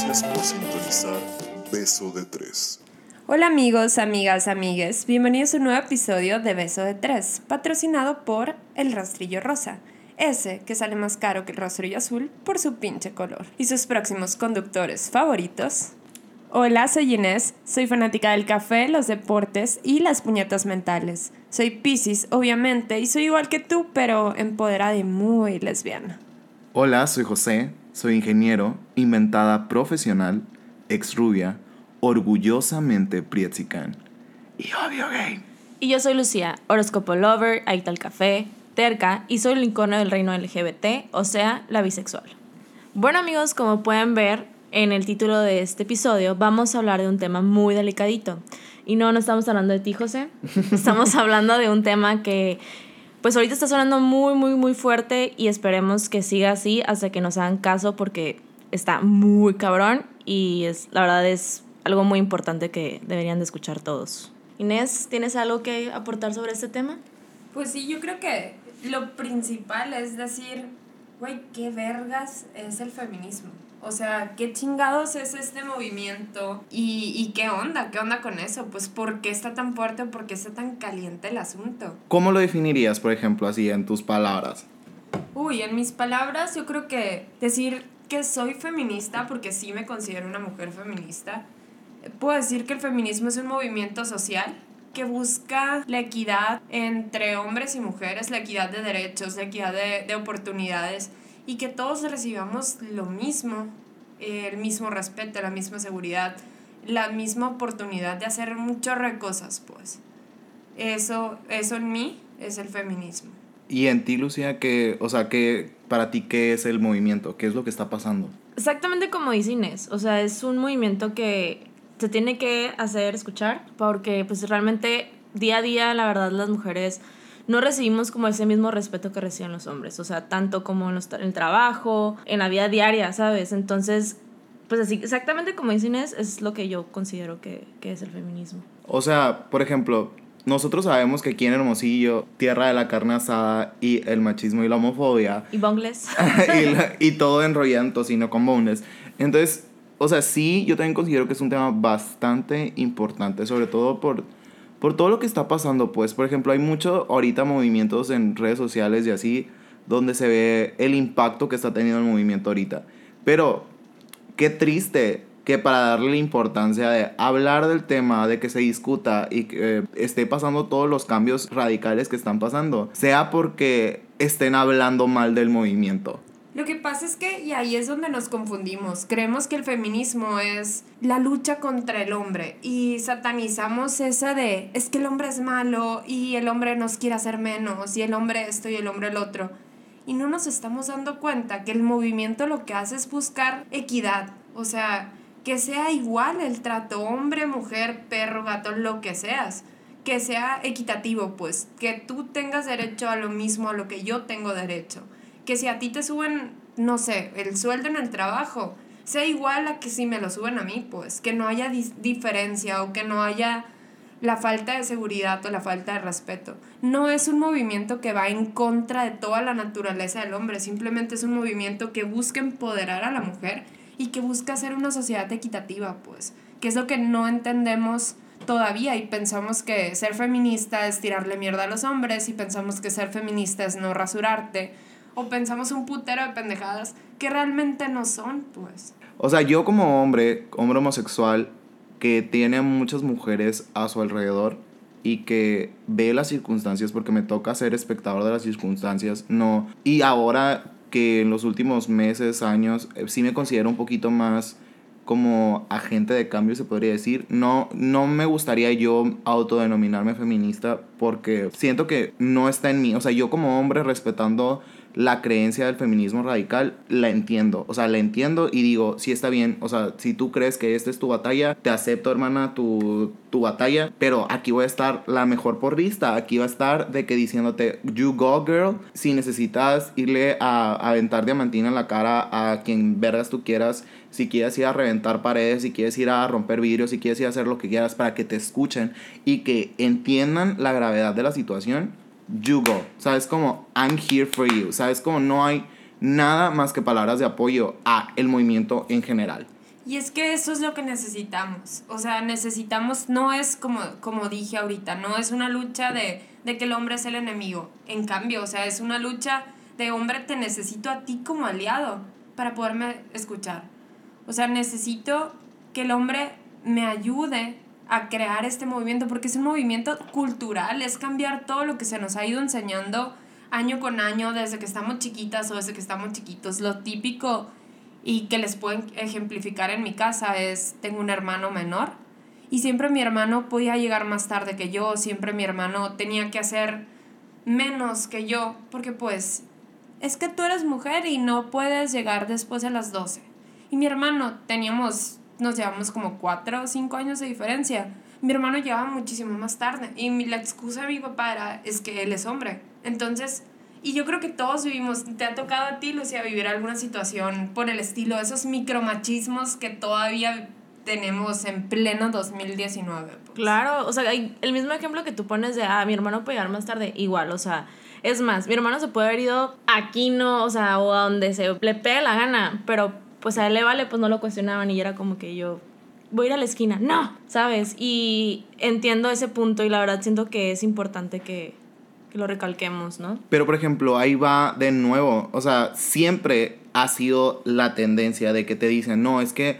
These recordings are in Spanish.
Gracias por sintonizar Beso de Tres. Hola amigos, amigas, amigues, bienvenidos a un nuevo episodio de Beso de Tres, patrocinado por El Rastrillo Rosa, ese que sale más caro que el rastrillo azul por su pinche color. Y sus próximos conductores favoritos. Hola, soy Inés, soy fanática del café, los deportes y las puñetas mentales. Soy Pisces, obviamente, y soy igual que tú, pero empoderada y muy lesbiana. Hola, soy José, soy ingeniero, inventada profesional, ex rubia, orgullosamente prietzican y obvio gay. Y yo soy Lucía, horóscopo lover, adicta al café, terca y soy el icono del reino LGBT, o sea, la bisexual. Bueno amigos, como pueden ver en el título de este episodio, vamos a hablar de un tema muy delicadito. Y no, no estamos hablando de ti, José. Estamos hablando de un tema que, pues ahorita está sonando muy, muy, muy fuerte y esperemos que siga así hasta que nos hagan caso porque está muy cabrón y es, la verdad es algo muy importante que deberían de escuchar todos. Inés, ¿tienes algo que aportar sobre este tema? Pues sí, yo creo que lo principal es decir, güey, ¿qué vergas es el feminismo? O sea, ¿qué chingados es este movimiento? ¿Y, ¿Y qué onda? ¿Qué onda con eso? Pues ¿por qué está tan fuerte o por qué está tan caliente el asunto? ¿Cómo lo definirías, por ejemplo, así en tus palabras? Uy, en mis palabras yo creo que decir que soy feminista, porque sí me considero una mujer feminista, puedo decir que el feminismo es un movimiento social que busca la equidad entre hombres y mujeres, la equidad de derechos, la equidad de, de oportunidades y que todos recibamos lo mismo, el mismo respeto, la misma seguridad, la misma oportunidad de hacer un chorro de cosas, pues. Eso, eso en mí es el feminismo. Y en ti, Lucía, que, o sea, que para ti, ¿qué es el movimiento? ¿Qué es lo que está pasando? Exactamente como dice Inés, o sea, es un movimiento que se tiene que hacer escuchar porque pues realmente día a día, la verdad, las mujeres no recibimos como ese mismo respeto que reciben los hombres, o sea, tanto como en, los, en el trabajo, en la vida diaria, ¿sabes? Entonces, pues así, exactamente como dice Inés, es lo que yo considero que, que es el feminismo. O sea, por ejemplo, nosotros sabemos que aquí en Hermosillo, tierra de la carne asada y el machismo y la homofobia. Y bongles. y, la- y todo enrollado en tocino con boneless. Entonces, o sea, sí, yo también considero que es un tema bastante importante, sobre todo por, por todo lo que está pasando, pues. Por ejemplo, hay mucho ahorita movimientos en redes sociales y así, donde se ve el impacto que está teniendo el movimiento ahorita. Pero, qué triste que para darle la importancia de hablar del tema, de que se discuta y que eh, esté pasando todos los cambios radicales que están pasando, sea porque estén hablando mal del movimiento. Lo que pasa es que, y ahí es donde nos confundimos, creemos que el feminismo es la lucha contra el hombre y satanizamos esa de, es que el hombre es malo y el hombre nos quiere hacer menos y el hombre esto y el hombre el otro. Y no nos estamos dando cuenta que el movimiento lo que hace es buscar equidad, o sea, que sea igual el trato hombre, mujer, perro, gato, lo que seas. Que sea equitativo, pues, que tú tengas derecho a lo mismo a lo que yo tengo derecho que si a ti te suben, no sé, el sueldo en el trabajo, sea igual a que si me lo suben a mí, pues, que no haya diferencia o que no haya la falta de seguridad o la falta de respeto. No es un movimiento que va en contra de toda la naturaleza del hombre, simplemente es un movimiento que busca empoderar a la mujer y que busca hacer una sociedad equitativa, pues, que es lo que no entendemos todavía y pensamos que ser feminista es tirarle mierda a los hombres y pensamos que ser feminista es no rasurarte o pensamos un putero de pendejadas que realmente no son, pues. O sea, yo como hombre, hombre homosexual, que tiene muchas mujeres a su alrededor y que ve las circunstancias, porque me toca ser espectador de las circunstancias, no. Y ahora que en los últimos meses, años, eh, sí me considero un poquito más como agente de cambio, se podría decir. No, no me gustaría yo autodenominarme feminista porque siento que no está en mí. O sea, yo como hombre respetando la creencia del feminismo radical, la entiendo. O sea, la entiendo y digo, sí está bien. O sea, si tú crees que esta es tu batalla, te acepto, hermana, tu, tu batalla. Pero aquí voy a estar la mejor por vista. Aquí va a estar de que diciéndote, you go, girl. Si necesitas irle a, a aventar diamantina en la cara a quien vergas tú quieras, si quieres ir a reventar paredes, si quieres ir a romper vidrios, si quieres ir a hacer lo que quieras para que te escuchen y que entiendan la gravedad de la situación, you go. ¿Sabes? Como, I'm here for you. ¿Sabes? Como no hay nada más que palabras de apoyo a el movimiento en general. Y es que eso es lo que necesitamos. O sea, necesitamos, no es como, como dije ahorita, no es una lucha de, de que el hombre es el enemigo. En cambio, o sea, es una lucha de hombre, te necesito a ti como aliado para poderme escuchar. O sea, necesito que el hombre me ayude a crear este movimiento, porque es un movimiento cultural, es cambiar todo lo que se nos ha ido enseñando año con año desde que estamos chiquitas o desde que estamos chiquitos. Lo típico y que les puedo ejemplificar en mi casa es, tengo un hermano menor y siempre mi hermano podía llegar más tarde que yo, siempre mi hermano tenía que hacer menos que yo, porque pues es que tú eres mujer y no puedes llegar después de las 12. Y mi hermano, teníamos, nos llevamos como 4 o 5 años de diferencia. Mi hermano llegaba muchísimo más tarde y la excusa de mi papá era, es que él es hombre. Entonces, y yo creo que todos vivimos, te ha tocado a ti, Lucía, vivir alguna situación por el estilo, esos micromachismos que todavía tenemos en pleno 2019. Pues. Claro, o sea, el mismo ejemplo que tú pones de, ah, mi hermano puede llegar más tarde, igual, o sea, es más, mi hermano se puede haber ido aquí, no, o sea, o a donde se le pegue la gana, pero pues a él le vale, pues no lo cuestionaban y era como que yo voy a ir a la esquina, no, ¿sabes? Y entiendo ese punto y la verdad siento que es importante que que lo recalquemos, ¿no? Pero por ejemplo, ahí va de nuevo, o sea, siempre ha sido la tendencia de que te dicen, no, es que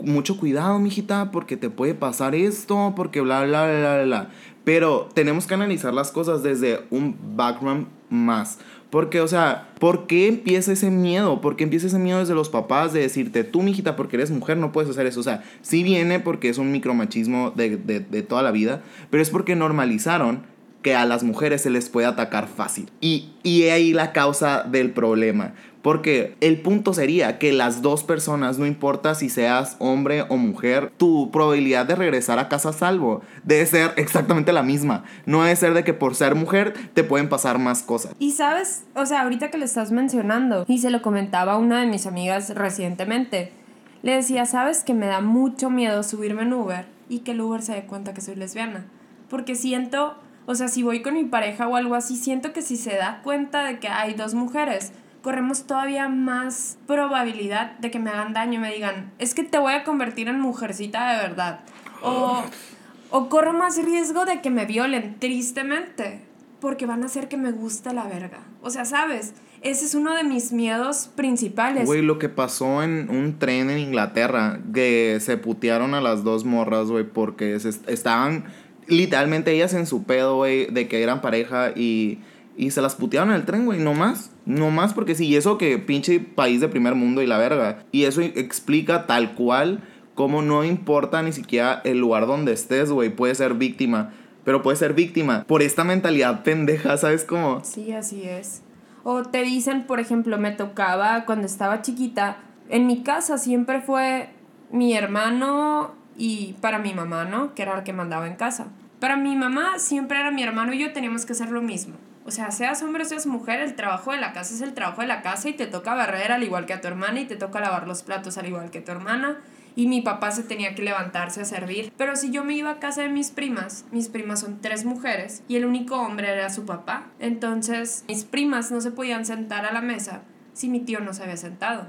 mucho cuidado, mijita, porque te puede pasar esto, porque bla, bla, bla, bla. Pero tenemos que analizar las cosas desde un background más. Porque, o sea, ¿por qué empieza ese miedo? ¿Por qué empieza ese miedo desde los papás de decirte, tú, mijita, porque eres mujer, no puedes hacer eso? O sea, sí viene porque es un micromachismo de, de, de toda la vida, pero es porque normalizaron que a las mujeres se les puede atacar fácil. Y, y ahí la causa del problema. Porque el punto sería que las dos personas, no importa si seas hombre o mujer, tu probabilidad de regresar a casa salvo debe ser exactamente la misma. No debe ser de que por ser mujer te pueden pasar más cosas. Y sabes, o sea, ahorita que le estás mencionando, y se lo comentaba a una de mis amigas recientemente, le decía, sabes que me da mucho miedo subirme en Uber y que el Uber se dé cuenta que soy lesbiana. Porque siento o sea, si voy con mi pareja o algo así, siento que si se da cuenta de que hay dos mujeres, corremos todavía más probabilidad de que me hagan daño y me digan, es que te voy a convertir en mujercita de verdad. O, o corro más riesgo de que me violen, tristemente, porque van a hacer que me guste la verga. O sea, ¿sabes? Ese es uno de mis miedos principales. Güey, lo que pasó en un tren en Inglaterra, que se putearon a las dos morras, güey, porque estaban literalmente ellas en su pedo, güey, de que eran pareja y, y se las putearon en el tren, güey, no No más porque sí, y eso que pinche país de primer mundo y la verga. Y eso explica tal cual cómo no importa ni siquiera el lugar donde estés, güey, puede ser víctima. Pero puede ser víctima por esta mentalidad pendeja, ¿sabes cómo? Sí, así es. O te dicen, por ejemplo, me tocaba cuando estaba chiquita, en mi casa siempre fue mi hermano y para mi mamá, ¿no? Que era la que mandaba en casa. Para mi mamá siempre era mi hermano y yo teníamos que hacer lo mismo. O sea, seas hombre o seas mujer, el trabajo de la casa es el trabajo de la casa y te toca barrer al igual que a tu hermana y te toca lavar los platos al igual que tu hermana. Y mi papá se tenía que levantarse a servir. Pero si yo me iba a casa de mis primas, mis primas son tres mujeres y el único hombre era su papá. Entonces mis primas no se podían sentar a la mesa si mi tío no se había sentado.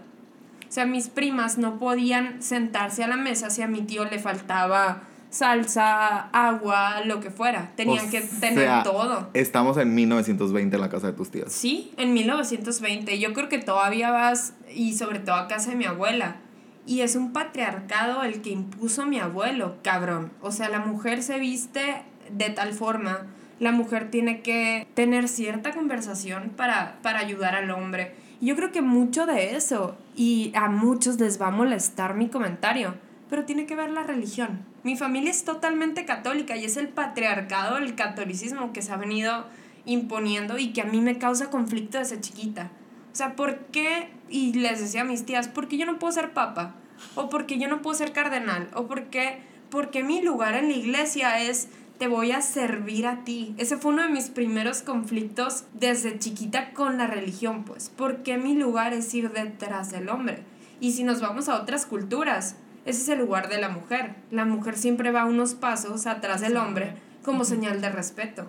O sea, mis primas no podían sentarse a la mesa si a mi tío le faltaba salsa, agua, lo que fuera. Tenían que tener todo. Estamos en 1920 en la casa de tus tías. Sí, en 1920. Yo creo que todavía vas, y sobre todo a casa de mi abuela. Y es un patriarcado el que impuso mi abuelo, cabrón. O sea, la mujer se viste de tal forma. La mujer tiene que tener cierta conversación para, para ayudar al hombre yo creo que mucho de eso, y a muchos les va a molestar mi comentario, pero tiene que ver la religión. Mi familia es totalmente católica y es el patriarcado, el catolicismo que se ha venido imponiendo y que a mí me causa conflicto desde chiquita. O sea, ¿por qué? Y les decía a mis tías, ¿por qué yo no puedo ser papa? ¿O por qué yo no puedo ser cardenal? ¿O por qué? Porque mi lugar en la iglesia es te voy a servir a ti. Ese fue uno de mis primeros conflictos desde chiquita con la religión, pues, porque mi lugar es ir detrás del hombre. Y si nos vamos a otras culturas, ese es el lugar de la mujer. La mujer siempre va unos pasos atrás del hombre como señal de respeto.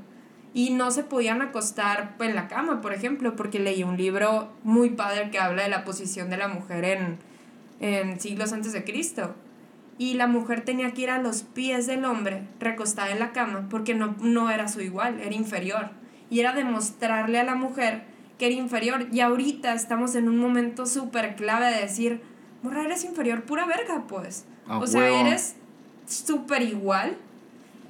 Y no se podían acostar en la cama, por ejemplo, porque leí un libro muy padre que habla de la posición de la mujer en, en siglos antes de Cristo. Y la mujer tenía que ir a los pies del hombre, recostada en la cama, porque no, no era su igual, era inferior. Y era demostrarle a la mujer que era inferior. Y ahorita estamos en un momento súper clave de decir, morra, eres inferior, pura verga, pues. O sea, huevo. eres súper igual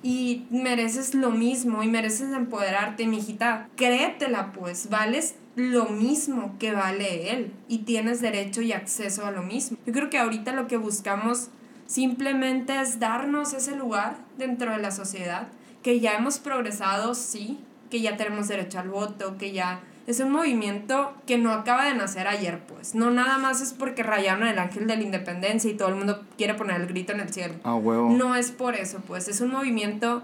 y mereces lo mismo y mereces empoderarte, mijita. Créetela, pues, vales lo mismo que vale él y tienes derecho y acceso a lo mismo. Yo creo que ahorita lo que buscamos simplemente es darnos ese lugar dentro de la sociedad, que ya hemos progresado, sí, que ya tenemos derecho al voto, que ya es un movimiento que no acaba de nacer ayer, pues. No nada más es porque rayaron el ángel de la independencia y todo el mundo quiere poner el grito en el cielo. A huevo. No es por eso, pues es un movimiento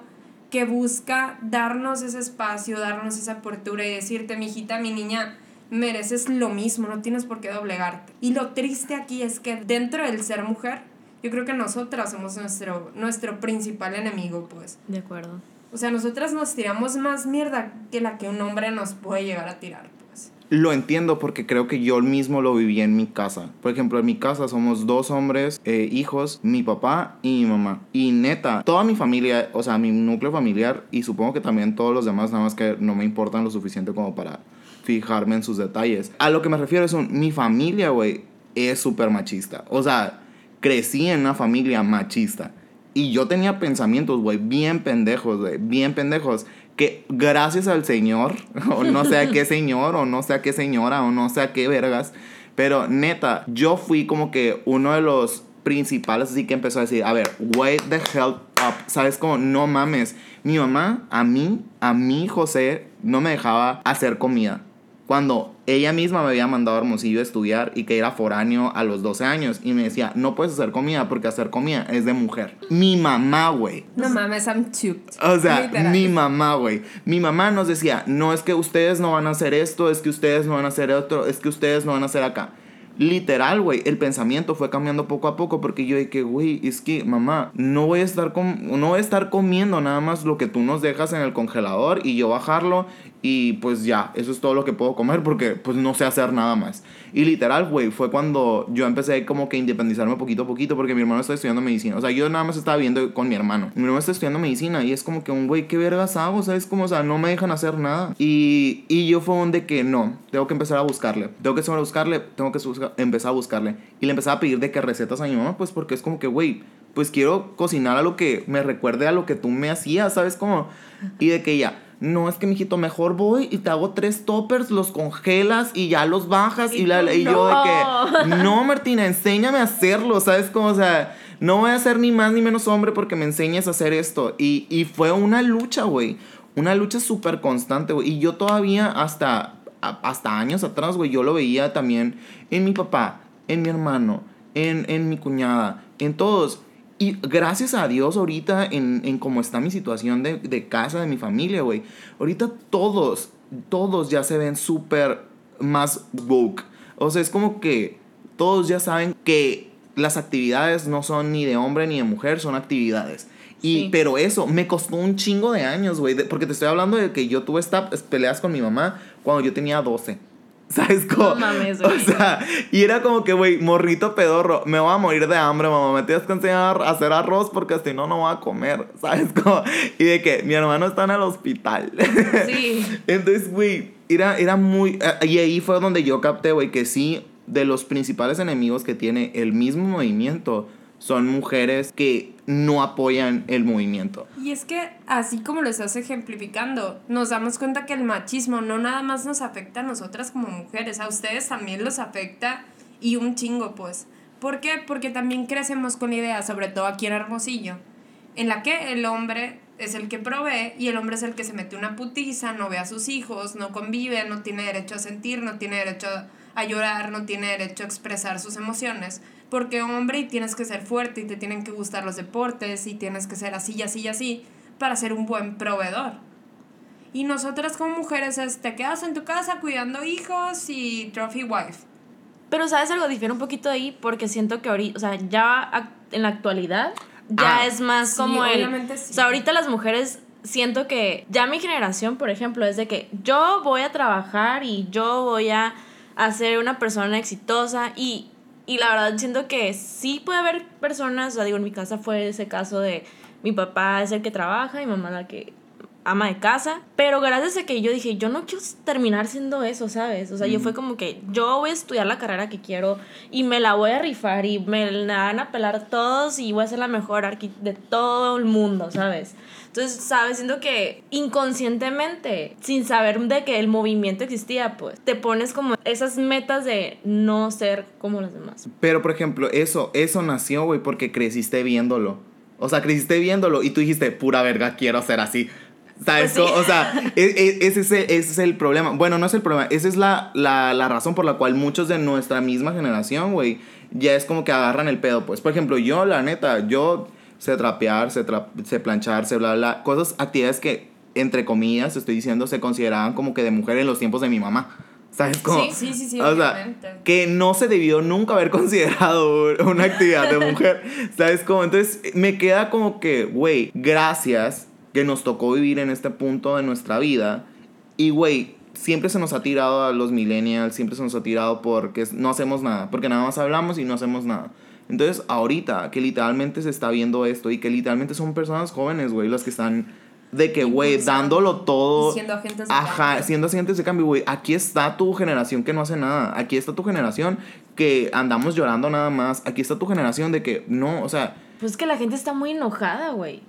que busca darnos ese espacio, darnos esa apertura y decirte, mi hijita, mi niña, mereces lo mismo, no tienes por qué doblegarte. Y lo triste aquí es que dentro del ser mujer, yo creo que nosotras somos nuestro, nuestro principal enemigo, pues. De acuerdo. O sea, nosotras nos tiramos más mierda que la que un hombre nos puede llegar a tirar, pues. Lo entiendo porque creo que yo mismo lo viví en mi casa. Por ejemplo, en mi casa somos dos hombres, eh, hijos, mi papá y mi mamá. Y neta, toda mi familia, o sea, mi núcleo familiar y supongo que también todos los demás, nada más que no me importan lo suficiente como para fijarme en sus detalles. A lo que me refiero es un, mi familia, güey, es súper machista. O sea, crecí en una familia machista. Y yo tenía pensamientos, güey, bien pendejos, güey, bien pendejos. Que gracias al Señor, o no sé a qué señor, o no sé a qué señora, o no sé a qué vergas. Pero neta, yo fui como que uno de los principales, así que empezó a decir, a ver, wait the hell up. ¿Sabes cómo? No mames. Mi mamá, a mí, a mí, José, no me dejaba hacer comida. Cuando ella misma me había mandado a Hermosillo a estudiar y que era foráneo a los 12 años. Y me decía, no puedes hacer comida porque hacer comida es de mujer. Mi mamá, güey. No mames, I'm choked. O sea, Literal. mi mamá, güey. Mi mamá nos decía, no es que ustedes no van a hacer esto, es que ustedes no van a hacer otro, es que ustedes no van a hacer acá. Literal, güey, el pensamiento fue cambiando poco a poco porque yo dije, güey, es que mamá, no voy a estar com- no voy a estar comiendo nada más lo que tú nos dejas en el congelador y yo bajarlo y pues ya, eso es todo lo que puedo comer porque pues no sé hacer nada más. Y literal, güey, fue cuando yo empecé como que independizarme poquito a poquito porque mi hermano está estudiando medicina. O sea, yo nada más estaba viendo con mi hermano. Mi hermano está estudiando medicina y es como que un güey, ¿qué vergas hago? ¿Sabes? Como, o sea, no me dejan hacer nada. Y, y yo fue un de que no, tengo que empezar a buscarle. Tengo que empezar a buscarle, tengo que empezar a buscarle. Y le empezaba a pedir de que recetas a mi mamá, pues porque es como que, güey, pues quiero cocinar a lo que me recuerde a lo que tú me hacías, ¿sabes? Como, y de que ella, no, es que mijito, mejor voy y te hago tres toppers, los congelas y ya los bajas. Y, Y la, y yo de que, no, Martina, enséñame a hacerlo, ¿sabes? Como, o sea, no voy a ser ni más ni menos hombre porque me enseñes a hacer esto. Y, y fue una lucha, güey. Una lucha súper constante, güey. Y yo todavía hasta, hasta años atrás, güey, yo lo veía también en mi papá, en mi hermano, en, en mi cuñada, en todos. Y gracias a Dios ahorita en, en cómo está mi situación de, de casa, de mi familia, güey. Ahorita todos, todos ya se ven súper más woke. O sea, es como que todos ya saben que las actividades no son ni de hombre ni de mujer, son actividades. Y, Sí. Pero eso me costó un chingo de años, güey. Porque te estoy hablando de que yo tuve estas peleas con mi mamá cuando yo tenía 12. ¿Sabes cómo? No mames, O güey. sea, y era como que, güey, morrito pedorro, me voy a morir de hambre, mamá. Me tienes que enseñar a hacer arroz porque si no, no voy a comer. ¿Sabes cómo? Y de que mi hermano está en el hospital. Sí. Entonces, güey, era, era muy... eh, Y ahí fue donde yo capté, güey, que sí, de los principales enemigos que tiene el mismo movimiento son mujeres que no apoyan el movimiento. Y es que, así como lo estás ejemplificando, nos damos cuenta que el machismo no nada más nos afecta a nosotras como mujeres, a ustedes también los afecta y un chingo, pues. ¿Por qué? Porque también crecemos con la idea, sobre todo aquí en Hermosillo, en la que el hombre es el que provee y el hombre es el que se mete una putiza, no ve a sus hijos, no convive, no tiene derecho a sentir, no tiene derecho a llorar, no tiene derecho a expresar sus emociones. Porque hombre y tienes que ser fuerte y te tienen que gustar los deportes y tienes que ser así y así y así para ser un buen proveedor. Y nosotras como mujeres es, te quedas en tu casa cuidando hijos y trophy wife. Pero, ¿sabes algo? Difiere un poquito ahí porque siento que ahorita, o sea, ya en la actualidad, ya Ah, es más sí, como el... obviamente sí. O sea, ahorita las mujeres siento que ya mi generación, por ejemplo, es de que yo voy a trabajar y yo voy a, a ser una persona exitosa y Y la verdad siento que sí puede haber personas, o sea, digo, en mi casa fue ese caso de mi papá es el que trabaja y mamá la que ama de casa, pero gracias a que yo dije, yo no quiero terminar siendo eso, ¿sabes? O sea, yo fue como que yo voy a estudiar la carrera que quiero y me la voy a rifar y me la van a pelar todos y voy a ser la mejor de todo el mundo, ¿sabes? Entonces, ¿sabes? Siento que inconscientemente, sin saber de que el movimiento existía, pues te pones como esas metas de no ser como los demás. Pero, por ejemplo, eso, eso nació, güey, porque creciste viéndolo. O sea, creciste viéndolo y tú dijiste, pura verga, quiero ser así. ¿Sabes? Pues sí. O sea, e- e- ese es, el, ese es el problema. Bueno, no es el problema. Esa es la, la, la razón por la cual muchos de nuestra misma generación, güey, ya es como que agarran el pedo. Pues, por ejemplo, yo, la neta, yo sé trapear, sé, tra sé planchar, sé bla, bla. Cosas, actividades que, entre comillas, estoy diciendo, se consideraban como que de mujer en los tiempos de mi mamá. ¿Sabes? Como, Sí, sí, sí, sí, O sea, obviamente. que no se debió nunca haber considerado una actividad de mujer. ¿Sabes cómo? Entonces me queda como que, güey, gracias que nos tocó vivir en este punto de nuestra vida. Y, güey, siempre se nos ha tirado a los millennials, siempre se nos ha tirado porque no hacemos nada, porque nada más hablamos y no hacemos nada. Entonces, ahorita que literalmente se está viendo esto y que literalmente son personas jóvenes, güey, los que están de que, güey, dándolo todo. siendo agentes de Ajá, cambio. siendo agentes de cambio, güey. Aquí está tu generación que no hace nada. Aquí está tu generación que andamos llorando nada más. Aquí está tu generación de que no, o sea. Pues es que la gente está muy enojada, güey.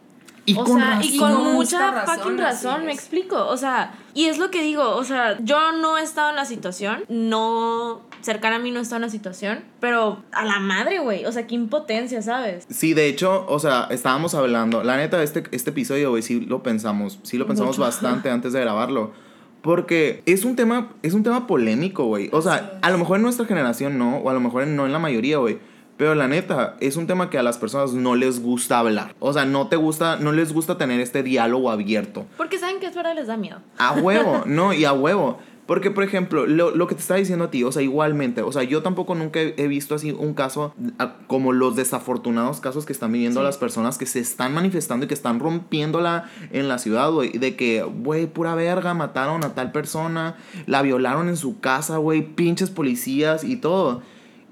Y o con sea, razón. y con mucha fucking razón, me explico. O sea, y es lo que digo, o sea, yo no he estado en la situación, no, cercana a mí no en la situación, pero a la madre, güey, o sea, qué impotencia, ¿sabes? Sí, de hecho, o sea, estábamos hablando. La neta, este, este episodio, güey, sí lo pensamos. Sí lo pensamos Mucho. bastante antes de grabarlo. Porque es un tema, es un tema polémico, güey. O sea, a lo mejor en nuestra generación no, o a lo mejor no en la mayoría, güey. Pero la neta, es un tema que a las personas no les gusta hablar. O sea, no te gusta, no les gusta tener este diálogo abierto. Porque saben que es verdad, les da miedo. A huevo, no, y a huevo. Porque, por ejemplo, lo, lo que te estaba diciendo a ti, o sea, igualmente, o sea, yo tampoco nunca he, he visto así un caso a- como los desafortunados casos que están viviendo Sí. las personas que se están manifestando y que están rompiéndola en la ciudad, güey. De que, güey, pura verga, mataron a tal persona, la violaron en su casa, güey, pinches policías y todo.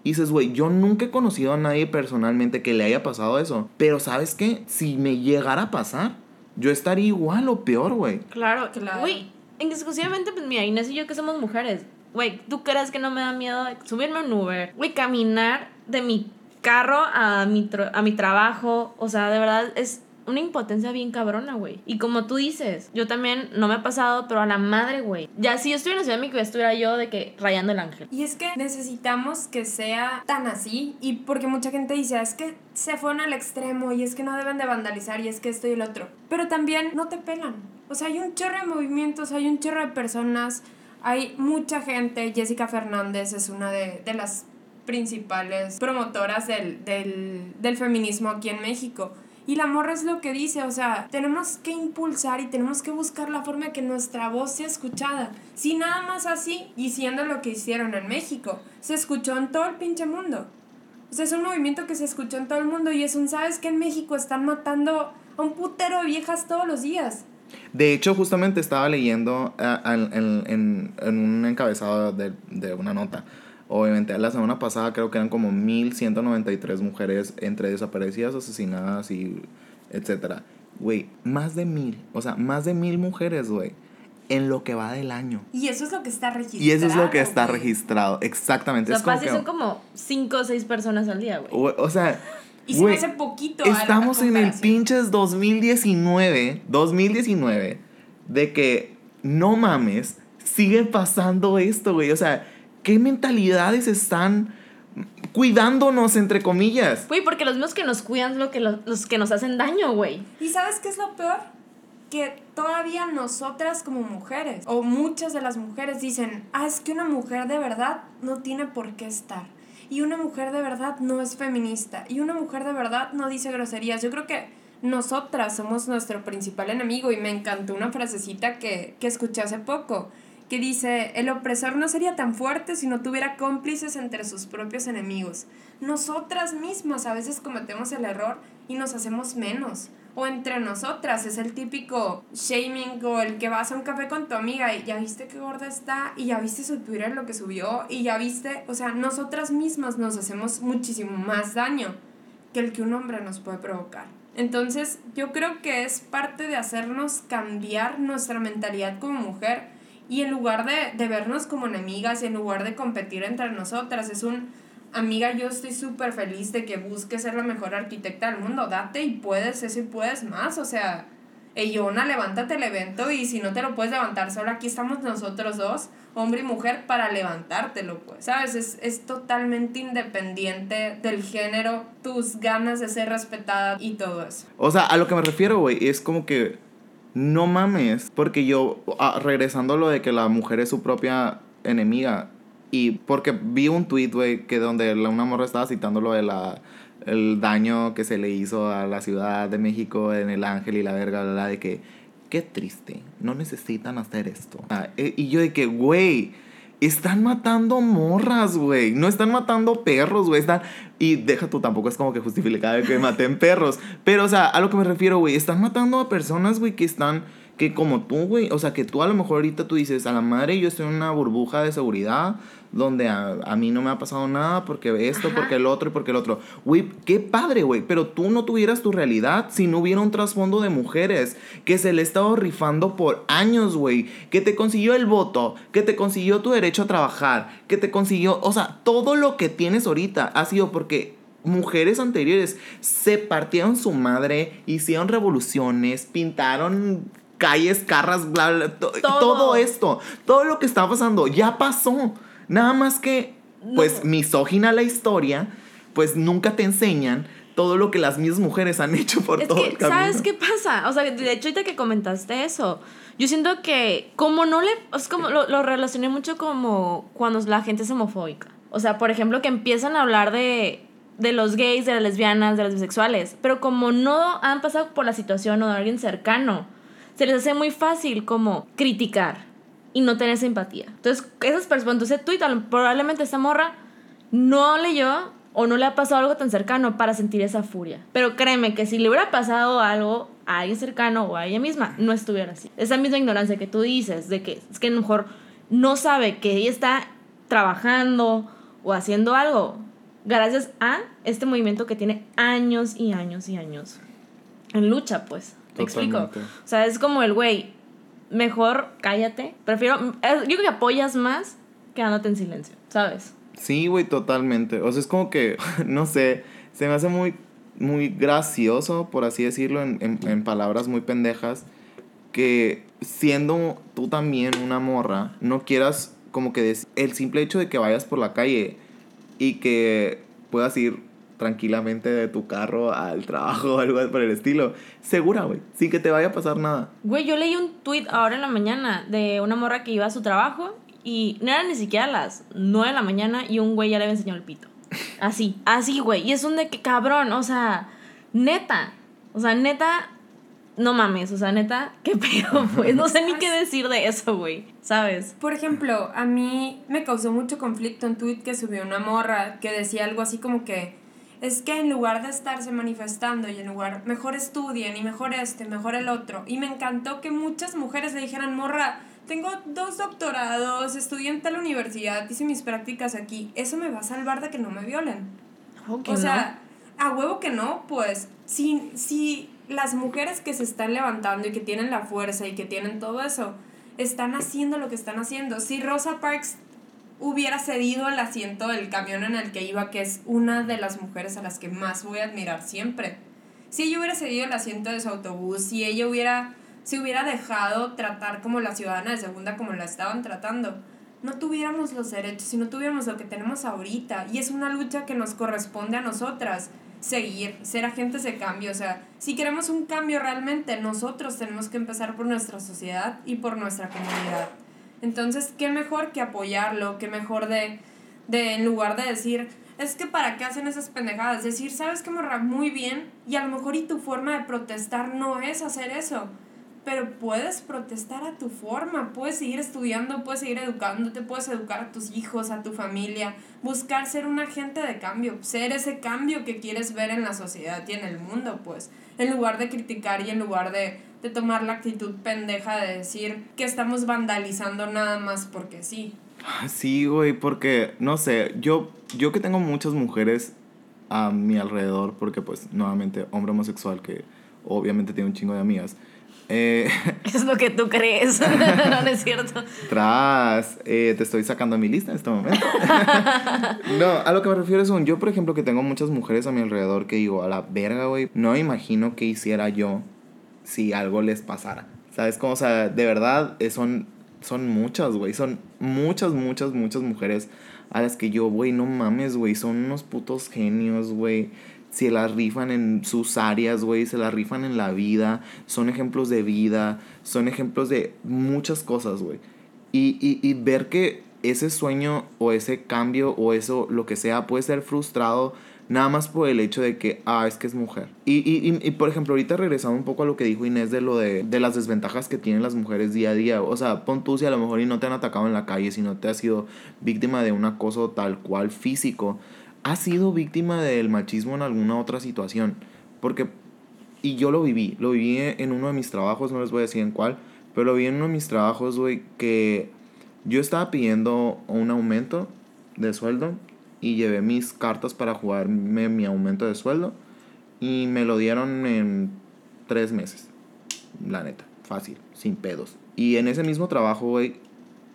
Y dices, güey, yo nunca he conocido a nadie personalmente que le haya pasado eso. Pero, ¿sabes qué? Si me llegara a pasar, yo estaría igual o peor, güey. Claro, Claro. Güey, exclusivamente, pues mira, Inés y yo que somos mujeres. Güey, ¿tú crees que no me da miedo subirme a un Uber? Güey, caminar de mi carro a mi, a mi trabajo. O sea, de verdad es una impotencia bien cabrona, güey. Y como tú dices, yo también no me ha pasado, pero a la madre, güey. Ya si yo estuviera en la Ciudad de México, estuviera yo de que rayando el ángel. Y es que necesitamos que sea tan así y porque mucha gente dice, es que se fueron al extremo y es que no deben de vandalizar y es que esto y el otro. Pero también no te pelan. O sea, hay un chorro de movimientos, hay un chorro de personas, hay mucha gente. Jessica Fernández es una de, de las principales promotoras del, del, del feminismo aquí en México. Y la morra es lo que dice, o sea, tenemos que impulsar y tenemos que buscar la forma de que nuestra voz sea escuchada. Si nada más así, diciendo lo que hicieron en México, se escuchó en todo el pinche mundo. O sea, es un movimiento que se escuchó en todo el mundo y es un, ¿sabes que en México están matando a un putero de viejas todos los días? De hecho, justamente estaba leyendo ah, en, en- en- en un encabezado de, de una nota. Obviamente, la semana pasada creo que eran como 1193 mujeres entre desaparecidas, asesinadas y etcétera. Güey, más de mil, o sea, más de mil mujeres, güey, en lo que va del año. Y eso es lo que está registrado. Y eso es lo que está güey. registrado, exactamente. O sea, es como que- son como 5 o 6 personas al día, güey. Güey, O sea, Y se me hace poquito. a la Estamos en el pinches 2019, 2019, de que no mames, sigue pasando esto, güey. O sea, ¿qué mentalidades están cuidándonos, entre comillas? Güey, porque los mismos que nos cuidan son lo que los, los que nos hacen daño, güey. ¿Y sabes qué es lo peor? Que todavía nosotras como mujeres, o muchas de las mujeres dicen, ah, es que una mujer de verdad no tiene por qué estar. Y una mujer de verdad no es feminista. Y una mujer de verdad no dice groserías. Yo creo que nosotras somos nuestro principal enemigo. Y me encantó una frasecita que, que escuché hace poco. Que dice, el opresor no sería tan fuerte si no tuviera cómplices entre sus propios enemigos. Nosotras mismas a veces cometemos el error y nos hacemos menos. O entre nosotras, es el típico shaming o el que vas a un café con tu amiga y ya viste qué gorda está y ya viste su Twitter lo que subió y ya viste, o sea, nosotras mismas nos hacemos muchísimo más daño que el que un hombre nos puede provocar. Entonces, yo creo que es parte de hacernos cambiar nuestra mentalidad como mujer y en lugar de, de vernos como enemigas y en lugar de competir entre nosotras, es un amiga, yo estoy súper feliz de que busques ser la mejor arquitecta del mundo. Date y puedes eso y puedes más. O sea, Eyona, levántate el evento y si no te lo puedes levantar solo, aquí estamos nosotros dos, hombre y mujer, para levantártelo, pues. ¿Sabes? Es, es totalmente independiente del género, tus ganas de ser respetada y todo eso. O sea, a lo que me refiero, güey, es como que no mames, porque yo, ah, regresando a lo de que la mujer es su propia enemiga, y porque vi un tweet, güey, que donde la- una morra estaba citando lo de el daño que se le hizo a la Ciudad de México en el Ángel y la verga, la, la, de que qué triste, no necesitan hacer esto. Ah, eh, y yo de que, güey, están matando morras, güey, no están matando perros, güey, están y deja tú tampoco es como que justificado que maten perros, pero o sea, a lo que me refiero, güey, están matando a personas, güey, que están que como tú, güey, o sea, que tú a lo mejor ahorita tú dices, a la madre yo estoy en una burbuja de seguridad donde a, a mí no me ha pasado nada porque esto, Ajá. porque el otro y porque el otro. Güey, qué padre, güey, pero tú no tuvieras tu realidad si no hubiera un trasfondo de mujeres que se le ha estado rifando por años, güey, que te consiguió el voto, que te consiguió tu derecho a trabajar, que te consiguió, o sea, todo lo que tienes ahorita ha sido porque mujeres anteriores se partieron su madre, hicieron revoluciones, pintaron calles, carras, bla, bla, to- Todo. todo esto, todo lo que está pasando ya pasó. Nada más que, pues, No. misógina la historia, pues nunca te enseñan todo lo que las mismas mujeres han hecho por Es todo que, el camino. ¿sabes qué pasa? O sea, de hecho, ahorita que comentaste eso, yo siento que como no le... Es como lo, lo relacioné mucho como cuando la gente es homofóbica. O sea, por ejemplo, que empiezan a hablar de, de los gays, de las lesbianas, de los bisexuales, pero como no han pasado por la situación o de alguien cercano, se les hace muy fácil como criticar y no tener simpatía. Entonces, esas personas, entonces tweet, probablemente esta morra no leyó o no le ha pasado algo tan cercano para sentir esa furia. Pero créeme que si le hubiera pasado algo a alguien cercano o a ella misma, no estuviera así. Esa misma ignorancia que tú dices, de que es que a lo mejor no sabe que ella está trabajando o haciendo algo gracias a este movimiento que tiene años y años y años en lucha, pues. ¿Me explico? Totalmente. O sea, es como el güey, mejor cállate. Prefiero, yo creo que apoyas más quedándote en silencio, ¿sabes? Sí, güey, totalmente. O sea, es como que, no sé, se me hace muy, muy gracioso, por así decirlo, en, en, en palabras muy pendejas, que siendo tú también una morra, no quieras como que el simple hecho de que vayas por la calle y que puedas ir tranquilamente de tu carro al trabajo o algo por el estilo, segura, güey, sin que te vaya a pasar nada. Güey, yo leí un tweet ahora en la mañana de una morra que iba a su trabajo y no eran ni siquiera las 9 de la mañana y un güey ya le había enseñado el pito. Así, así, güey. Y es un de que cabrón, o sea, neta. O sea, neta, no mames, o sea, neta, qué pedo, pues. No sé ni qué decir de eso, güey. ¿Sabes? Por ejemplo, a mí me causó mucho conflicto un tweet que subió una morra que decía algo así como que es que en lugar de estarse manifestando y en lugar mejor estudien y mejor este, mejor el otro. Y me encantó que muchas mujeres le dijeran, morra, tengo dos doctorados, estudié en tal universidad, hice mis prácticas aquí, eso me va a salvar de que no me violen. O sea, a huevo que no, pues, si, si las mujeres que se están levantando y que tienen la fuerza y que tienen todo eso, están haciendo lo que están haciendo. Si Rosa Parks hubiera cedido el asiento del camión en el que iba, que es una de las mujeres a las que más voy a admirar siempre. Si ella hubiera cedido el asiento de su autobús, si ella hubiera, se hubiera dejado tratar como la ciudadana de segunda como la estaban tratando, no tuviéramos los derechos y no tuviéramos lo que tenemos ahorita. Y es una lucha que nos corresponde a nosotras seguir, ser agentes de cambio. O sea, si queremos un cambio realmente, nosotros tenemos que empezar por nuestra sociedad y por nuestra comunidad. Entonces, ¿qué mejor que apoyarlo? ¿Qué mejor de, de en lugar de decir, es que para qué hacen esas pendejadas? Decir, ¿sabes qué, morra? Muy bien. Y a lo mejor y tu forma de protestar no es hacer eso. pero puedes protestar a tu forma, puedes seguir estudiando, puedes seguir educándote, puedes educar a tus hijos, a tu familia, buscar ser un agente de cambio, ser ese cambio que quieres ver en la sociedad y en el mundo, pues, en lugar de criticar y en lugar de, de tomar la actitud pendeja de decir que estamos vandalizando nada más porque sí. Sí, güey, porque, no sé, yo, yo que tengo muchas mujeres a mi alrededor, porque pues nuevamente hombre homosexual que obviamente tiene un chingo de amigas, eh, Es lo que tú crees. no, no es cierto. Tras, eh, te estoy sacando mi lista en este momento. no, a lo que me refiero es un, yo por ejemplo que tengo muchas mujeres a mi alrededor que digo, a la verga, güey, no me imagino qué hiciera yo si algo les pasara. ¿Sabes cómo? O sea, de verdad, eh, son, son muchas, güey, son muchas, muchas, muchas mujeres a las que yo, güey, no mames, güey, son unos putos genios, güey se las rifan en sus áreas, güey, se las rifan en la vida, son ejemplos de vida, son ejemplos de muchas cosas, güey. Y, y, y ver que ese sueño o ese cambio o eso, lo que sea, puede ser frustrado nada más por el hecho de que, ah, es que es mujer. Y, y, y, por ejemplo, ahorita regresando un poco a lo que dijo Inés de lo de, de las desventajas que tienen las mujeres día a día. O sea, pon tú si a lo mejor y no te han atacado en la calle, si no te has sido víctima de un acoso tal cual físico has sido víctima del machismo en alguna otra situación. Porque, y yo lo viví, lo viví en uno de mis trabajos, no les voy a decir en cuál, pero lo vi en uno de mis trabajos, güey, que yo estaba pidiendo un aumento de sueldo y llevé mis cartas para jugarme mi aumento de sueldo y me lo dieron en tres meses. La neta, fácil, sin pedos. Y en ese mismo trabajo, güey,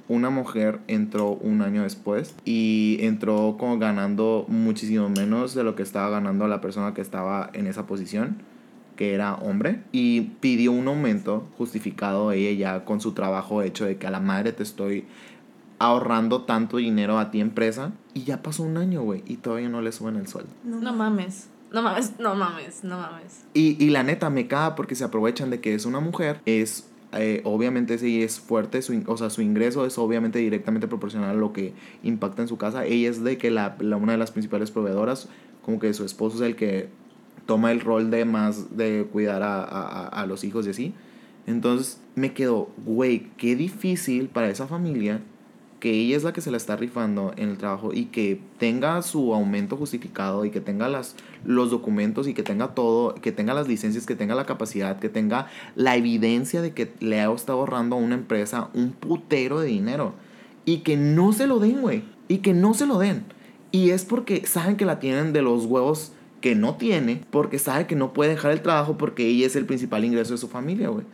una mujer entró un año después y entró como ganando muchísimo menos de lo que estaba ganando la persona que estaba en esa posición que era hombre y pidió un aumento justificado ella ya con su trabajo hecho de que a la madre te estoy ahorrando tanto dinero a ti empresa y ya pasó un año, güey, y todavía no le suben el sueldo. No, no mames. No mames, no mames, no mames. Y, y la neta me caga porque se aprovechan de que es una mujer, es eh, obviamente si es fuerte, su, o sea, su ingreso es obviamente directamente proporcional a lo que impacta en su casa. Ella es de que la, la, una de las principales proveedoras, como que su esposo es el que toma el rol de más de cuidar a, a, a los hijos y así. Entonces me quedo, güey, qué difícil para esa familia que ella es la que se la está rifando en el trabajo y que tenga su aumento justificado y que tenga las, los documentos y que tenga todo, que tenga las licencias, que tenga la capacidad, que tenga la evidencia de que le ha estado ahorrando a una empresa un putero de dinero y que no se lo den, güey, y que no se lo den. Y es porque saben que la tienen de los huevos que no tiene, porque sabe que no puede dejar el trabajo porque ella es el principal ingreso de su familia, güey.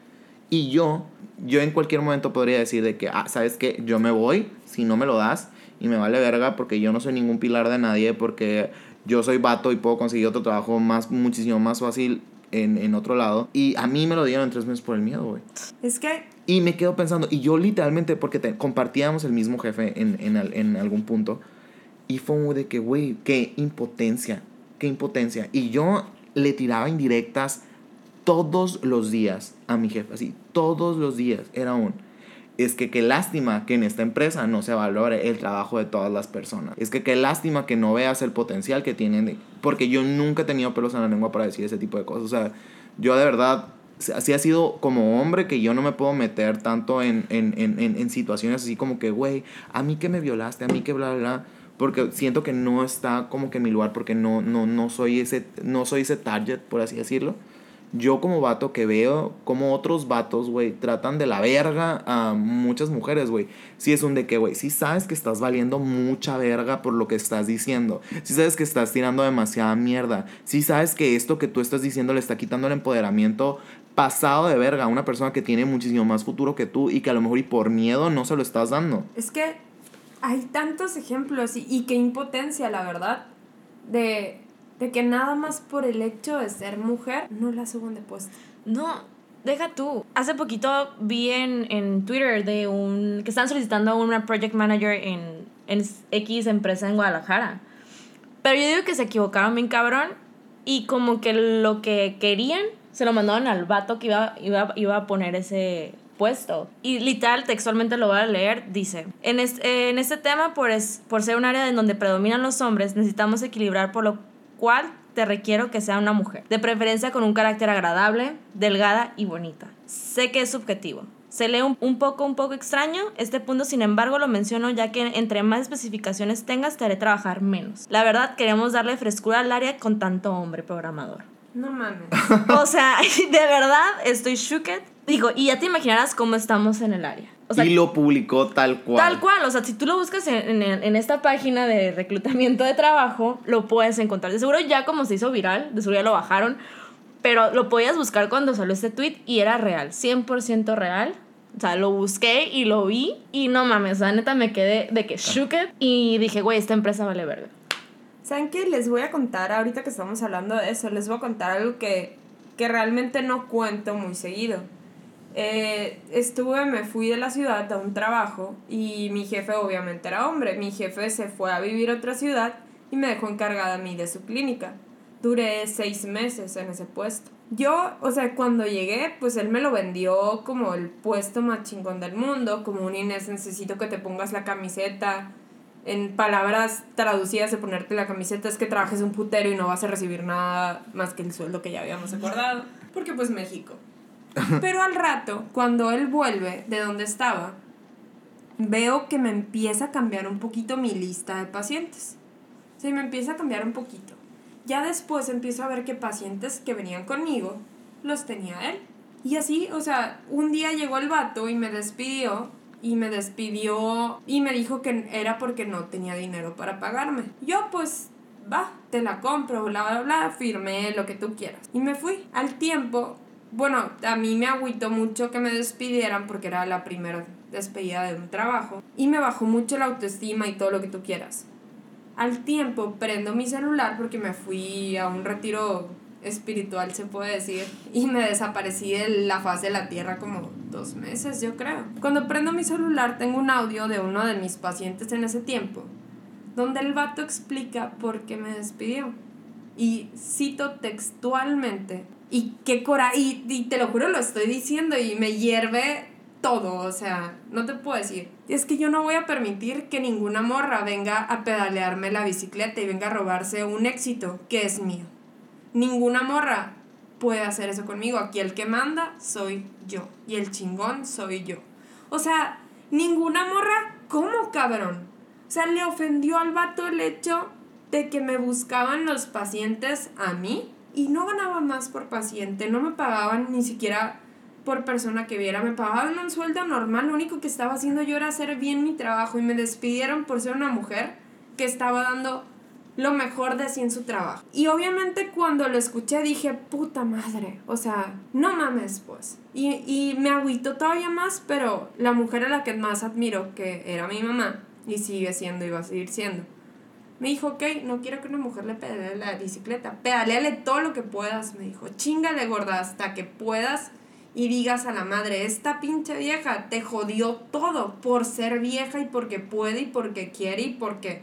Y yo, yo en cualquier momento podría decir de que, ah, ¿sabes qué? Yo me voy si no me lo das y me vale verga porque yo no soy ningún pilar de nadie, porque yo soy vato y puedo conseguir otro trabajo más, muchísimo más fácil en, en otro lado. Y a mí me lo dieron en tres meses por el miedo, güey. Es que... Y me quedo pensando, y yo literalmente, porque te, compartíamos el mismo jefe en, en, en algún punto, y fue como de que, güey, qué impotencia, qué impotencia. Y yo le tiraba indirectas todos los días a mi jefe, así, todos los días, era un, es que qué lástima que en esta empresa no se valore el trabajo de todas las personas. Es que qué lástima que no veas el potencial que tienen, porque yo nunca he tenido pelos en la lengua para decir ese tipo de cosas. O sea, yo de verdad, así ha sido como hombre que yo no me puedo meter tanto en, en, en, en situaciones así como que, güey, a mí que me violaste, a mí que bla, bla, porque siento que no está como que en mi lugar porque no, no, no, soy, ese, no soy ese target, por así decirlo yo como vato que veo como otros vatos, güey, tratan de la verga a muchas mujeres, güey. Si es un de que, güey, si sabes que estás valiendo mucha verga por lo que estás diciendo. Si sabes que estás tirando demasiada mierda. Si sabes que esto que tú estás diciendo le está quitando el empoderamiento pasado de verga a una persona que tiene muchísimo más futuro que tú y que a lo mejor y por miedo no se lo estás dando. Es que hay tantos ejemplos y, y qué impotencia, la verdad, de de que nada más por el hecho de ser mujer no la suban de puesto. No, deja tú. Hace poquito vi en, en Twitter de un que están solicitando una project manager en, en X empresa en Guadalajara. Pero yo digo que se equivocaron bien cabrón y como que lo que querían se lo mandaron al vato que iba, iba, iba a poner ese puesto. Y literal, textualmente lo voy a leer, dice, en este, en este tema, por, es, por ser un área en donde predominan los hombres, necesitamos equilibrar por lo cual te requiero que sea una mujer, de preferencia con un carácter agradable, delgada y bonita. Sé que es subjetivo. Se lee un, un poco, un poco extraño. Este punto, sin embargo, lo menciono ya que entre más especificaciones tengas, te haré trabajar menos. La verdad, queremos darle frescura al área con tanto hombre programador. No mames. O sea, de verdad, estoy shooked. Digo, y ya te imaginarás cómo estamos en el área. O sea, y lo publicó tal cual. Tal cual, o sea, si tú lo buscas en, en- en esta página de reclutamiento de trabajo, lo puedes encontrar. De seguro ya como se hizo viral, de seguro ya lo bajaron, pero lo podías buscar cuando salió este tweet y era real, 100% real. O sea, lo busqué y lo vi y no mames, o sea, neta me quedé de que shooked y dije, güey, esta empresa vale verga. ¿Saben qué? Les voy a contar, ahorita que estamos hablando de eso, les voy a contar algo que, que realmente no cuento muy seguido. Eh, estuve, me fui de la ciudad a un trabajo y mi jefe obviamente era hombre. Mi jefe se fue a vivir a otra ciudad y me dejó encargada a mí de su clínica. Duré seis meses en ese puesto. Yo, o sea, cuando llegué, pues él me lo vendió como el puesto más chingón del mundo, como un Inés, necesito que te pongas la camiseta. En palabras traducidas de ponerte la camiseta es que trabajes un putero y no vas a recibir nada más que el sueldo que ya habíamos acordado. Porque pues México. Pero al rato, cuando él vuelve de donde estaba, veo que me empieza a cambiar un poquito mi lista de pacientes. Sí, me empieza a cambiar un poquito. Ya después empiezo a ver que pacientes que venían conmigo los tenía él. Y así, o sea, un día llegó el vato y me despidió. Y me despidió y me dijo que era porque no tenía dinero para pagarme. Yo pues, va, te la compro, bla, bla, bla, firmé lo que tú quieras. Y me fui. Al tiempo, bueno, a mí me agüitó mucho que me despidieran porque era la primera despedida de un trabajo. Y me bajó mucho la autoestima y todo lo que tú quieras. Al tiempo prendo mi celular porque me fui a un retiro espiritual, se puede decir, y me desaparecí de la faz de la tierra como dos meses, yo creo. Cuando prendo mi celular tengo un audio de uno de mis pacientes en ese tiempo, donde el vato explica por qué me despidió. Y cito textualmente, y qué cora, y, y te lo juro, lo estoy diciendo y me hierve todo, o sea, no te puedo decir. Es que yo no voy a permitir que ninguna morra venga a pedalearme la bicicleta y venga a robarse un éxito que es mío. Ninguna morra puede hacer eso conmigo. Aquí el que manda soy yo y el chingón soy yo. O sea, ninguna morra, ¿cómo cabrón? O sea, le ofendió al vato el hecho de que me buscaban los pacientes a mí y no ganaban más por paciente, no me pagaban ni siquiera por persona que viera, me pagaban un sueldo normal, lo único que estaba haciendo yo era hacer bien mi trabajo y me despidieron por ser una mujer que estaba dando lo mejor de sí en su trabajo. Y obviamente cuando lo escuché dije, puta madre, o sea, no mames pues. Y, y me agüitó todavía más, pero la mujer a la que más admiro, que era mi mamá, y sigue siendo y va a seguir siendo, me dijo, ok, no quiero que una mujer le pedalee la bicicleta, pedaleale todo lo que puedas, me dijo, chingale gorda hasta que puedas y digas a la madre, esta pinche vieja te jodió todo por ser vieja y porque puede y porque quiere y porque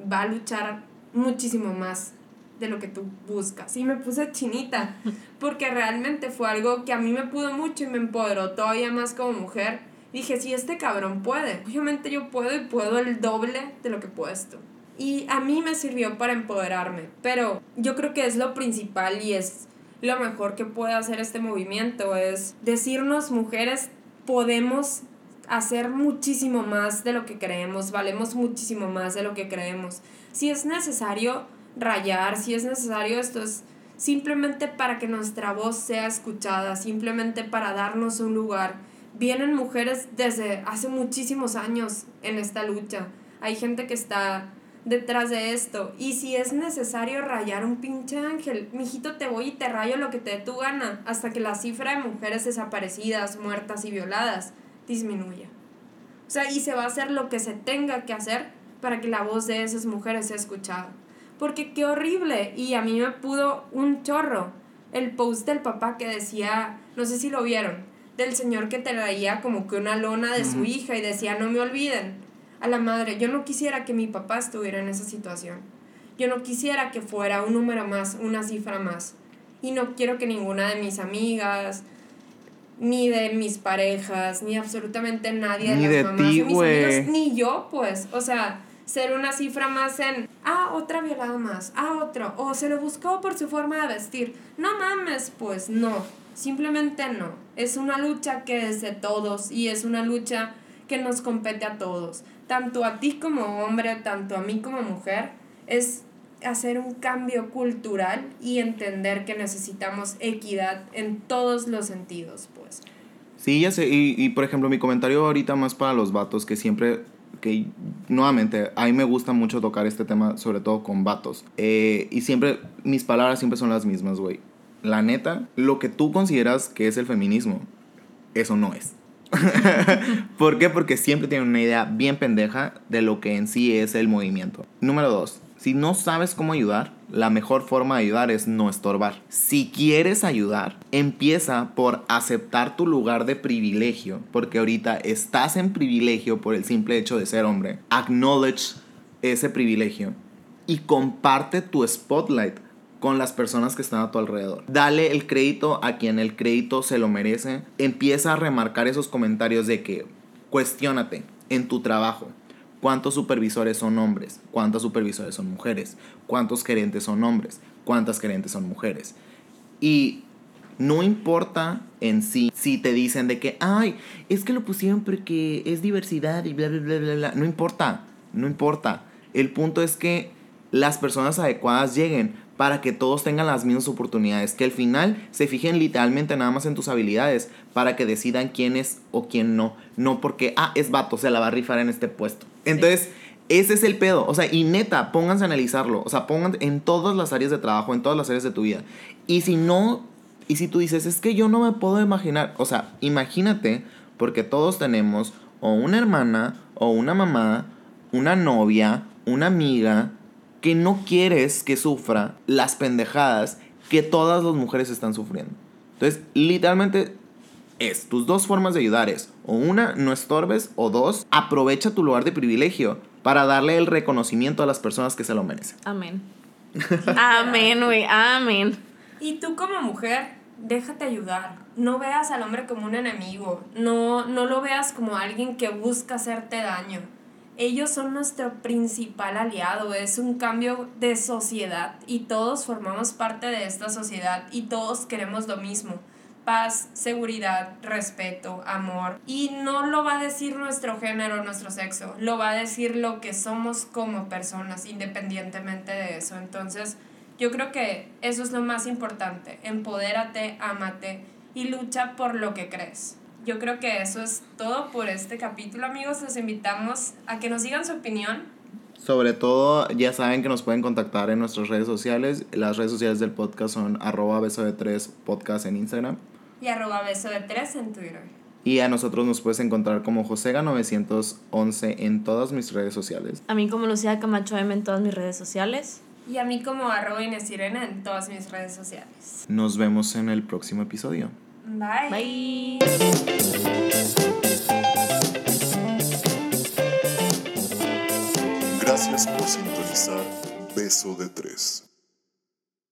va a luchar muchísimo más de lo que tú buscas. Y me puse chinita, porque realmente fue algo que a mí me pudo mucho y me empoderó todavía más como mujer. Dije, si este cabrón puede, obviamente yo puedo y puedo el doble de lo que puedes tú. Y a mí me sirvió para empoderarme, pero yo creo que es lo principal y es lo mejor que puede hacer este movimiento, es decirnos mujeres podemos hacer muchísimo más de lo que creemos, valemos muchísimo más de lo que creemos. Si es necesario rayar, si es necesario esto es simplemente para que nuestra voz sea escuchada, simplemente para darnos un lugar. Vienen mujeres desde hace muchísimos años en esta lucha. Hay gente que está detrás de esto. Y si es necesario rayar un pinche ángel, mijito, te voy y te rayo lo que te dé tu gana, hasta que la cifra de mujeres desaparecidas, muertas y violadas disminuya. O sea, y se va a hacer lo que se tenga que hacer para que la voz de esas mujeres sea escuchada. Porque qué horrible. Y a mí me pudo un chorro el post del papá que decía, no sé si lo vieron, del señor que traía como que una lona de su hija y decía, no me olviden. A la madre, yo no quisiera que mi papá estuviera en esa situación. Yo no quisiera que fuera un número más, una cifra más. Y no quiero que ninguna de mis amigas, ni de mis parejas, ni absolutamente nadie Ni de de las mamás ti, de mis amigos, ni yo, pues. O sea, ser una cifra más en, ah, otra violada más, ah, otro, o se lo buscó por su forma de vestir. No mames, pues no, simplemente no. Es una lucha que es de todos y es una lucha que nos compete a todos, tanto a ti como hombre, tanto a mí como mujer, es hacer un cambio cultural y entender que necesitamos equidad en todos los sentidos, pues. Sí, ya sé, y, y por ejemplo mi comentario ahorita más para los vatos, que siempre, que nuevamente, a mí me gusta mucho tocar este tema, sobre todo con vatos. Eh, y siempre, mis palabras siempre son las mismas, güey. La neta, lo que tú consideras que es el feminismo, eso no es. ¿Por qué? Porque siempre tienen una idea bien pendeja de lo que en sí es el movimiento. Número dos, si no sabes cómo ayudar, la mejor forma de ayudar es no estorbar. Si quieres ayudar, empieza por aceptar tu lugar de privilegio, porque ahorita estás en privilegio por el simple hecho de ser hombre. Acknowledge ese privilegio y comparte tu spotlight con las personas que están a tu alrededor. Dale el crédito a quien el crédito se lo merece. Empieza a remarcar esos comentarios de que cuestiónate en tu trabajo. ¿Cuántos supervisores son hombres? ¿Cuántos supervisores son mujeres? ¿Cuántos gerentes son hombres? ¿Cuántas gerentes son mujeres? Y no importa en sí si te dicen de que, ay, es que lo pusieron porque es diversidad y bla, bla, bla, bla, bla. No importa, no importa. El punto es que las personas adecuadas lleguen para que todos tengan las mismas oportunidades, que al final se fijen literalmente nada más en tus habilidades para que decidan quién es o quién no, no porque, ah, es vato, se la va a rifar en este puesto. Entonces, ese es el pedo, o sea, y neta, pónganse a analizarlo, o sea, pongan en todas las áreas de trabajo, en todas las áreas de tu vida. Y si no, y si tú dices, es que yo no me puedo imaginar, o sea, imagínate, porque todos tenemos o una hermana, o una mamá, una novia, una amiga, que no quieres que sufra las pendejadas que todas las mujeres están sufriendo. Entonces, literalmente es tus dos formas de ayudar es o una no estorbes o dos aprovecha tu lugar de privilegio para darle el reconocimiento a las personas que se lo merecen. Amén. Amén, güey, amén. Y tú como mujer, déjate ayudar. No veas al hombre como un enemigo. No, no lo veas como alguien que busca hacerte daño. Ellos son nuestro principal aliado. Es un cambio de sociedad y todos formamos parte de esta sociedad y todos queremos lo mismo. Paz, seguridad, respeto, amor. Y no lo va a decir nuestro género, nuestro sexo. Lo va a decir lo que somos como personas, independientemente de eso. Entonces, yo creo que eso es lo más importante. Empodérate, ámate y lucha por lo que crees. Yo creo que eso es todo por este capítulo, amigos. Los invitamos a que nos digan su opinión. Sobre todo, ya saben que nos pueden contactar en nuestras redes sociales. Las redes sociales del podcast son beso de tres podcast en Instagram. Y arroba beso de tres en Twitter. Y a nosotros nos puedes encontrar como Josega911 en todas mis redes sociales. A mí como Lucía Camacho M en todas mis redes sociales. Y a mí como arroba Inés Sirena en todas mis redes sociales. Nos vemos en el próximo episodio. Bye. Bye. Gracias por sintonizar Beso de Tres.